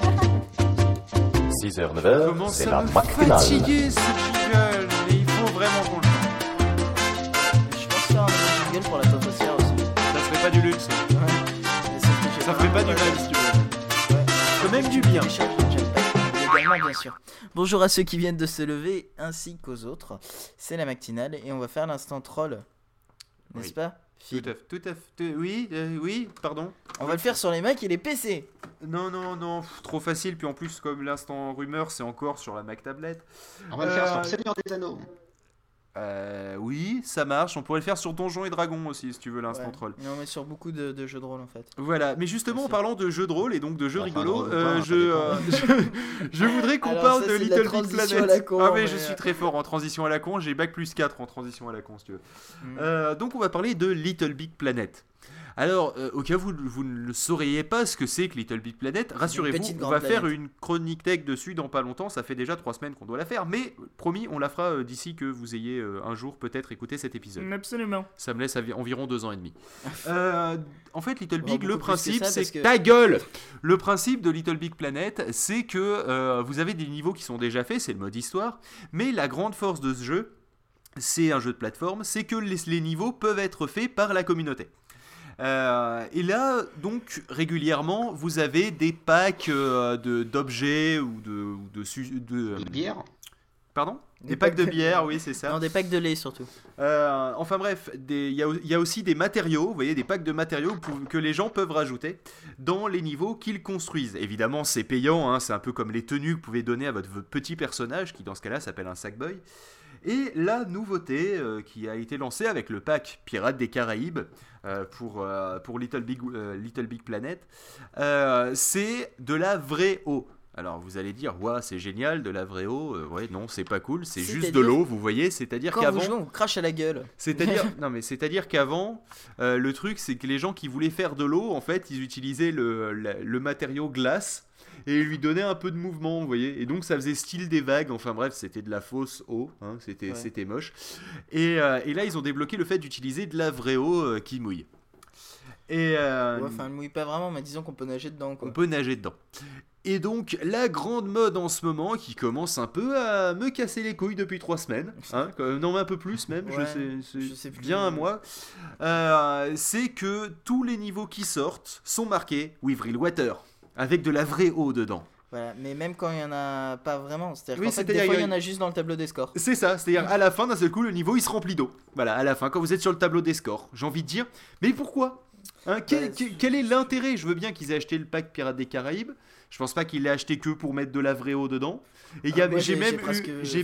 6h, 9h, Comment c'est ça la me matinale. fatiguer ce jingle Et il faut vraiment qu'on le fasse. Je pense faire un jingle pour la top aussi. Ça ferait pas du luxe. Ça ferait pas du mal si tu veux. Quand même du bien. Également, bien sûr. Bonjour à ceux qui viennent de se lever ainsi qu'aux autres. C'est la matinale et on va faire l'instant troll. N'est-ce Oui. pas? Tout à fait, tout à fait. Oui, euh, oui, pardon. On va le faire sur les Macs et les PC. Non, non, non, pff, trop facile. Puis en plus, comme l'instant rumeur, c'est encore sur la Mac tablette. On va le faire sur Euh, le Seigneur des Anneaux. Euh, oui, ça marche. On pourrait le faire sur Donjons et Dragons aussi, si tu veux, l'instant Ouais. troll. Mais on met sur beaucoup de, de jeux de rôle en fait. Voilà, mais justement en parlant de jeux de rôle et donc de jeux Enfin, rigolos, drôle euh, je, euh, je, je voudrais qu'on parle ça, de c'est de la Little Big Planet. à la con, ah mais mais, je euh, suis très fort en transition à la con, j'ai bac plus 4 en transition à la con si tu veux. Mm. Euh, donc on va parler de Little Big Planet. Alors, euh, au cas où vous, vous ne le sauriez pas ce que c'est que Little Big Planet, rassurez-vous, on va faire une chronique tech dessus dans pas longtemps. Ça fait déjà trois semaines qu'on doit la faire, mais promis, on la fera euh, d'ici que vous ayez euh, un jour peut-être écouté cet épisode. Absolument. Ça me laisse environ deux ans et demi. Euh, en fait, Little Big, le principe, c'est que- ta gueule. Le principe de Little Big Planet, c'est que euh, vous avez des niveaux qui sont déjà faits, c'est le mode histoire, mais la grande force de ce jeu, c'est un jeu de plateforme, c'est que les, les niveaux peuvent être faits par la communauté. Euh, et là, donc, régulièrement, vous avez des packs euh, de- d'objets ou de, ou de, su- de, euh, De bière. Pardon Des Des packs de bière, oui, c'est ça. Non, des packs de lait surtout. Euh, enfin bref, il y, a- il y a aussi des matériaux, vous voyez, des packs de matériaux pour- que les gens peuvent rajouter dans les niveaux qu'ils construisent. Évidemment, c'est payant, hein, c'est un peu comme les tenues que vous pouvez donner à votre, petit personnage, qui dans ce cas-là s'appelle un Sackboy. Et la nouveauté euh, qui a été lancée avec le pack Pirates des Caraïbes pour, euh, pour Little, Big, euh, Little Big Planet, euh, c'est de la vraie eau. Alors vous allez dire, ouais, c'est génial, de la vraie eau. Euh, ouais, non, c'est pas cool, c'est juste de l'eau, vous voyez. C'est-à-dire qu'avant. on crache à la gueule. C'est-à-dire, non mais c'est-à-dire qu'avant, euh, le truc c'est que les gens qui voulaient faire de l'eau, en fait, ils utilisaient le, le matériau glace et lui donnaient un peu de mouvement, vous voyez. Et donc ça faisait style des vagues. Enfin bref, c'était de la fausse eau, hein, c'était Ouais. moche. Et, euh, et là, ils ont débloqué le fait d'utiliser de la vraie eau euh, qui mouille. Et euh, Ouais, Enfin, elle mouille pas vraiment, mais disons qu'on peut nager dedans quoi. on peut nager dedans. Et donc, la grande mode en ce moment, qui commence un peu à me casser les couilles depuis trois semaines, hein, non, un peu plus même, je sais, c'est je sais plus. bien à moi, euh, c'est que tous les niveaux qui sortent sont marqués With Real Water, avec de la vraie eau dedans. Voilà, mais même quand il y en a pas vraiment, c'est-à-dire Oui, qu'en fait, c'est-à-dire, des fois il y en a juste dans le tableau des scores. C'est ça, c'est-à-dire à la fin, d'un seul coup, le niveau il se remplit d'eau. Voilà, à la fin, quand vous êtes sur le tableau des scores, j'ai envie de dire, mais pourquoi Hein, quel, Bah, quel- quel est l'intérêt? Je veux bien qu'ils aient acheté le pack Pirates des Caraïbes. Je pense pas qu'ils l'aient acheté que pour mettre de la vraie eau dedans. Et Ah, moi, j'ai même, j'ai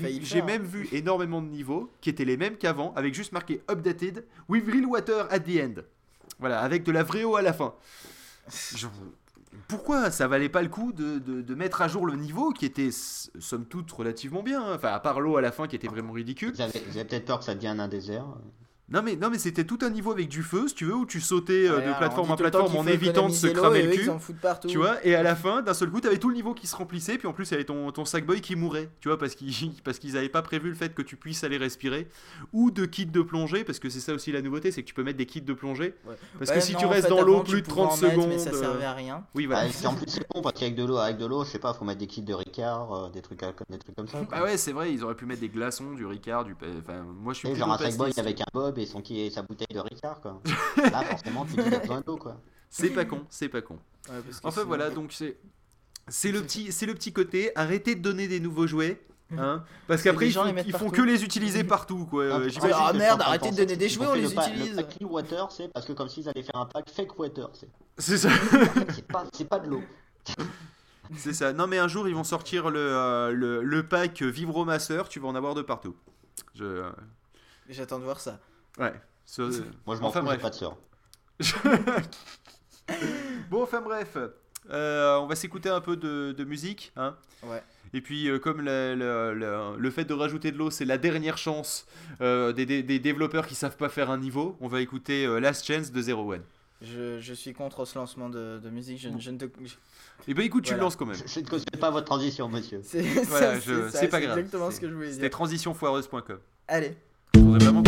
vu énormément de niveaux qui étaient les mêmes qu'avant, avec juste marqué Updated with real water at the end. Voilà, avec de la vraie eau à la fin. Pourquoi ça valait pas le coup de, de- de mettre à jour le niveau qui était somme toute relativement bien hein. Enfin, à part l'eau à la fin qui était vraiment ridicule. Vous avez, vous avez peut-être peur que ça devienne un désert. Non mais, non mais c'était tout un niveau avec du feu, si tu veux, où tu sautais euh, Ouais, de plateforme on en plateforme en évitant de se cramer et le cul. Tu vois, et à la fin, d'un seul coup, t'avais tout le niveau qui se remplissait, puis en plus, il y avait ton, ton sackboy qui mourait, tu vois, parce qu'ils parce qu'ils avaient pas prévu le fait que tu puisses aller respirer, ou de kits de plongée, parce que c'est ça aussi la nouveauté, c'est que tu peux mettre des kits de plongée, Ouais. parce Ouais, que si non, tu en restes fait, dans l'eau plus de pouvais 30 en mettre, secondes, Mais ça euh, servait à rien. oui voilà. Ah, et en plus, c'est bon, parce qu'avec de l'eau, avec de l'eau, je sais pas, faut mettre des kits de Ricard, euh, des trucs, à- des trucs comme ça. quoi. Bah ouais, c'est vrai, ils auraient pu mettre des glaçons, du Ricard, du. Enfin, moi je suis genre un sackboy avec un bob et son qui sa bouteille de Ricard, quoi. Là, forcément, tu dis qu'il y a besoin d'eau, quoi. C'est pas con, c'est pas con. Ouais, parce que Enfin voilà, donc c'est c'est le petit c'est le petit côté. Arrêtez de donner des nouveaux jouets, hein, parce qu'après ils, ils font que les utiliser partout quoi. Ah, ah. Ah, merde, train arrêtez de donner des jouets, on les le pa- utilise. Le pack Real Water, c'est parce que comme s'ils allaient faire un pack Fake Water, c'est C'est ça. c'est pas, c'est pas de l'eau. C'est ça. Non mais un jour ils vont sortir le euh, le, le pack Vibromasseur, tu vas en avoir de partout. Je euh, J'attends de voir ça. Ouais. Ce- Moi, je m'en Enfin, fous, j'ai bref. pas de sœur. Bon enfin bref. Euh, on va s'écouter un peu de, de musique, hein. Ouais. Et puis, euh, comme la- la- la- le fait de rajouter de l'eau, c'est la dernière chance euh, des, des- des développeurs qui savent pas faire un niveau, on va écouter euh, Last Chance de Zero One. Je, je suis contre ce lancement de, de musique. Je, ne- je ne te. je- Et ben écoute, tu le lances quand même. Je, je ne cautionne pas votre transition, monsieur. C'est Voilà, je- pas grave. exactement C'est- ce que je voulais C'était dire. transitionfoireuse.com. Allez. Faudrait vraiment